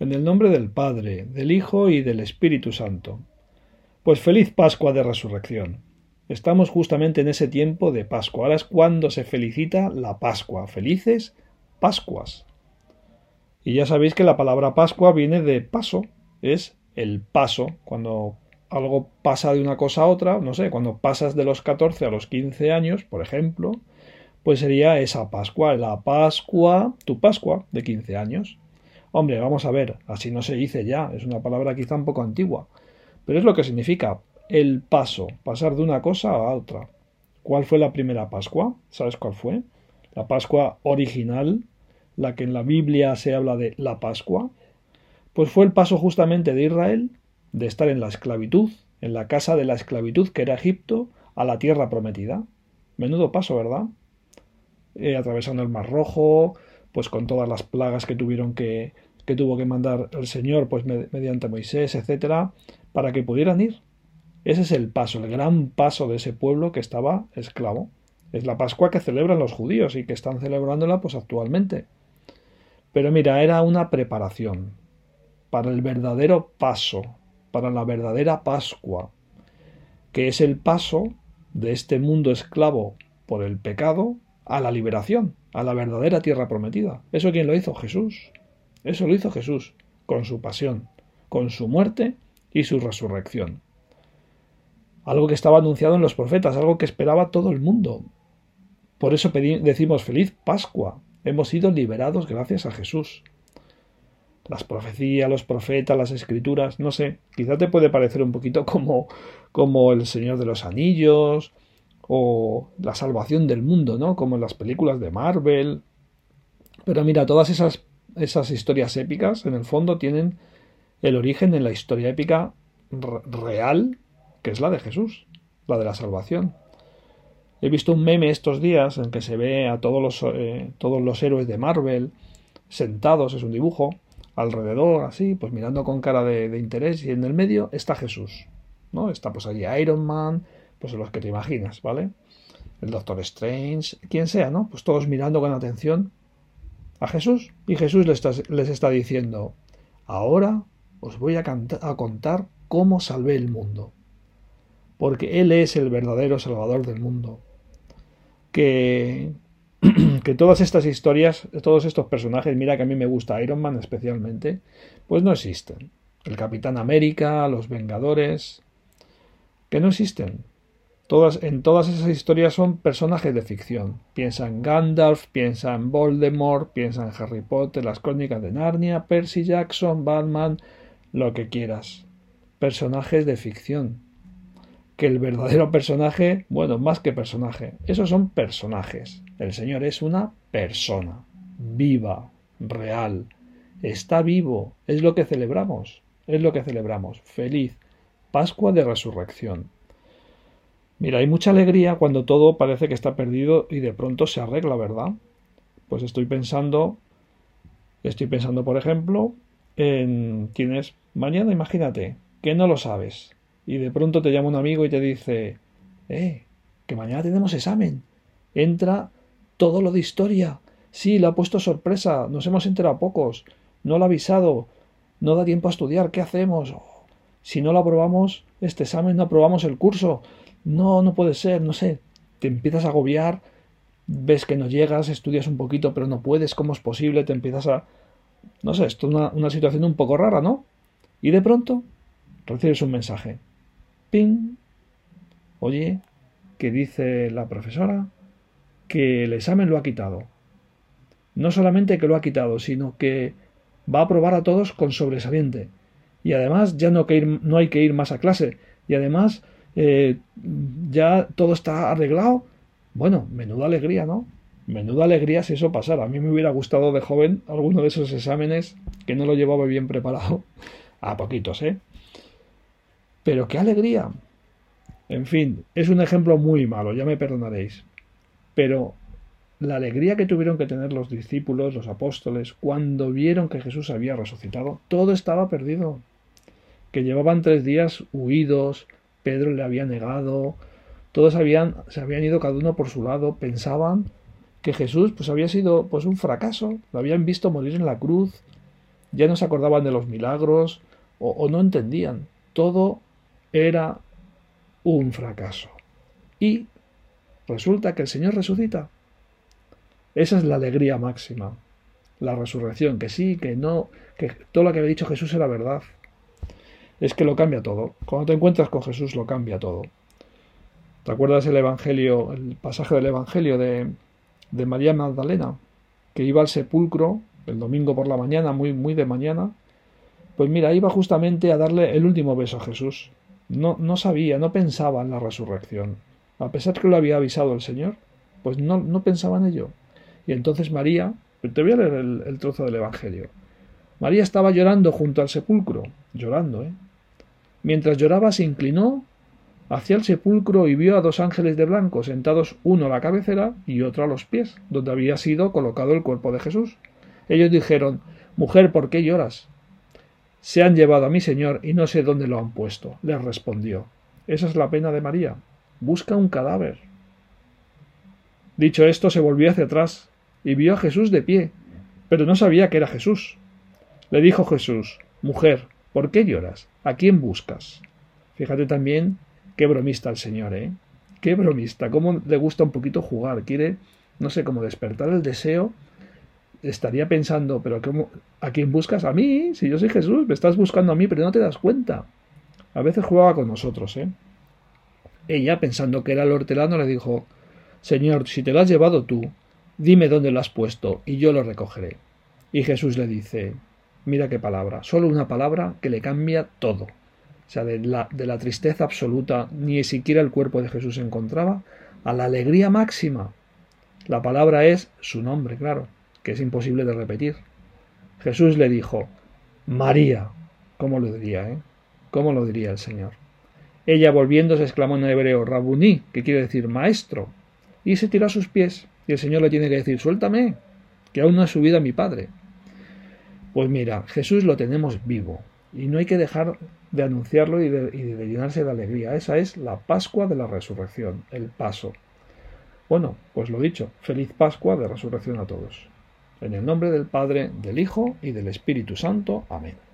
En el nombre del Padre, del Hijo y del Espíritu Santo. Pues feliz Pascua de Resurrección. Estamos justamente en ese tiempo de Pascua. Ahora es cuando se felicita la Pascua. Felices Pascuas. Y ya sabéis que la palabra Pascua viene de paso. Es el paso. Cuando algo pasa de una cosa a otra, no sé, cuando pasas de los 14 a los 15 años, por ejemplo, pues sería esa Pascua, la Pascua, tu Pascua de 15 años. Hombre, vamos a ver, así no se dice ya, es una palabra quizá un poco antigua, pero es lo que significa el paso, pasar de una cosa a otra. ¿Cuál fue la primera Pascua? ¿Sabes cuál fue? La Pascua original, la que en la Biblia se habla de la Pascua, pues fue el paso justamente de Israel de estar en la esclavitud, en la casa de la esclavitud que era Egipto, a la tierra prometida. Menudo paso, ¿verdad? Eh, atravesando el Mar Rojo, pues con todas las plagas que tuvieron que, que tuvo que mandar el Señor, pues mediante Moisés, etcétera, para que pudieran ir. Ese es el paso, el gran paso de ese pueblo que estaba esclavo. Es la Pascua que celebran los judíos y que están celebrándola pues actualmente. Pero mira, era una preparación para el verdadero paso, para la verdadera Pascua, que es el paso de este mundo esclavo por el pecado a la liberación, a la verdadera tierra prometida. ¿Eso quién lo hizo? Jesús. Eso lo hizo Jesús, con su pasión, con su muerte y su resurrección. Algo que estaba anunciado en los profetas, algo que esperaba todo el mundo. Por eso decimos feliz Pascua. Hemos sido liberados gracias a Jesús. Las profecías, los profetas, las escrituras, no sé, quizá te puede parecer un poquito como, como el Señor de los Anillos, o la salvación del mundo, ¿no? Como en las películas de Marvel. Pero mira, todas esas, esas historias épicas, en el fondo, tienen el origen en la historia épica real, que es la de Jesús, la de la salvación. He visto un meme estos días en que se ve a todos los, eh, todos los héroes de Marvel sentados, es un dibujo, alrededor, así, pues mirando con cara de, de interés, y en el medio está Jesús, ¿no? Está pues allí Iron Man, pues los que te imaginas, ¿vale? El Doctor Strange, quien sea, ¿no? Pues todos mirando con atención a Jesús y Jesús les está, les está diciendo, ahora os voy a, a contar cómo salvé el mundo, porque Él es el verdadero Salvador del mundo. Que, que todas estas historias, todos estos personajes, mira que a mí me gusta Iron Man especialmente, pues no existen. El Capitán América, los Vengadores, que no existen en todas esas historias son personajes de ficción. Piensa en Gandalf, piensa en Voldemort, piensa en Harry Potter, las crónicas de Narnia, Percy Jackson, Batman, lo que quieras. Personajes de ficción. Que el verdadero personaje, bueno, más que personaje, esos son personajes. El Señor es una persona, viva, real. Está vivo, es lo que celebramos, es lo que celebramos. Feliz Pascua de Resurrección. Mira, hay mucha alegría cuando todo parece que está perdido y de pronto se arregla, ¿verdad? Pues estoy pensando, estoy pensando, por ejemplo, en tienes mañana, imagínate, que no lo sabes y de pronto te llama un amigo y te dice, eh, que mañana tenemos examen. Entra todo lo de historia. Sí, le ha puesto sorpresa, nos hemos enterado pocos, no lo ha avisado, no da tiempo a estudiar, ¿qué hacemos? Si no lo aprobamos, este examen no aprobamos el curso, no, no puede ser, no sé, te empiezas a agobiar, ves que no llegas, estudias un poquito, pero no puedes, ¿cómo es posible? Te empiezas a... No sé, esto es una, situación un poco rara, ¿no? Y de pronto recibes un mensaje. ¡Ping! Oye, que dice la profesora que el examen lo ha quitado. No solamente que lo ha quitado, sino que va a aprobar a todos con sobresaliente. Y además ya no, que ir, no hay que ir más a clase. Y además eh, ya todo está arreglado. Bueno, menuda alegría, ¿no? Menuda alegría si eso pasara. A mí me hubiera gustado de joven alguno de esos exámenes que no lo llevaba bien preparado. A poquitos, ¿eh? Pero qué alegría. En fin, es un ejemplo muy malo, ya me perdonaréis. Pero la alegría que tuvieron que tener los discípulos, los apóstoles, cuando vieron que Jesús había resucitado, todo estaba perdido. Que llevaban tres días huidos, Pedro le había negado, todos habían, se habían ido cada uno por su lado, pensaban que Jesús pues había sido pues un fracaso, lo habían visto morir en la cruz ya no se acordaban de los milagros o, o no entendían. Todo era un fracaso. Y resulta que el Señor resucita. Esa es la alegría máxima, la resurrección, que sí, que no, que todo lo que había dicho Jesús era verdad. Es que lo cambia todo. Cuando te encuentras con Jesús lo cambia todo. ¿Te acuerdas el Evangelio, el pasaje del Evangelio de, de María Magdalena, que iba al sepulcro el domingo por la mañana, muy, muy de mañana? Pues mira, iba justamente a darle el último beso a Jesús. No, no sabía, no pensaba en la resurrección. A pesar que lo había avisado el Señor, pues no, no pensaba en ello. Y entonces María, te voy a leer el, el trozo del Evangelio. María estaba llorando junto al sepulcro, llorando, ¿eh? Mientras lloraba se inclinó hacia el sepulcro y vio a dos ángeles de blanco sentados uno a la cabecera y otro a los pies, donde había sido colocado el cuerpo de Jesús. Ellos dijeron Mujer, ¿por qué lloras? Se han llevado a mi señor y no sé dónde lo han puesto. Les respondió. Esa es la pena de María. Busca un cadáver. Dicho esto, se volvió hacia atrás y vio a Jesús de pie, pero no sabía que era Jesús. Le dijo Jesús, Mujer, ¿por qué lloras? ¿A quién buscas? Fíjate también qué bromista el Señor, ¿eh? Qué bromista, cómo le gusta un poquito jugar, quiere, no sé, cómo despertar el deseo. Estaría pensando, pero ¿cómo, ¿a quién buscas? A mí, si yo soy Jesús, me estás buscando a mí, pero no te das cuenta. A veces jugaba con nosotros, ¿eh? Ella, pensando que era el hortelano, le dijo, Señor, si te lo has llevado tú, dime dónde lo has puesto, y yo lo recogeré. Y Jesús le dice, mira qué palabra, solo una palabra que le cambia todo. O sea, de la, de la tristeza absoluta, ni siquiera el cuerpo de Jesús se encontraba, a la alegría máxima. La palabra es su nombre, claro, que es imposible de repetir. Jesús le dijo, María. ¿Cómo lo diría, eh? ¿Cómo lo diría el Señor? Ella volviéndose exclamó en hebreo, Rabuní, que quiere decir maestro, y se tiró a sus pies, y el Señor le tiene que decir, suéltame, que aún no ha subido a mi Padre. Pues mira, Jesús lo tenemos vivo, y no hay que dejar de anunciarlo y de, de llenarse de alegría. Esa es la Pascua de la Resurrección, el paso. Bueno, pues lo dicho, feliz Pascua de Resurrección a todos. En el nombre del Padre, del Hijo y del Espíritu Santo. Amén.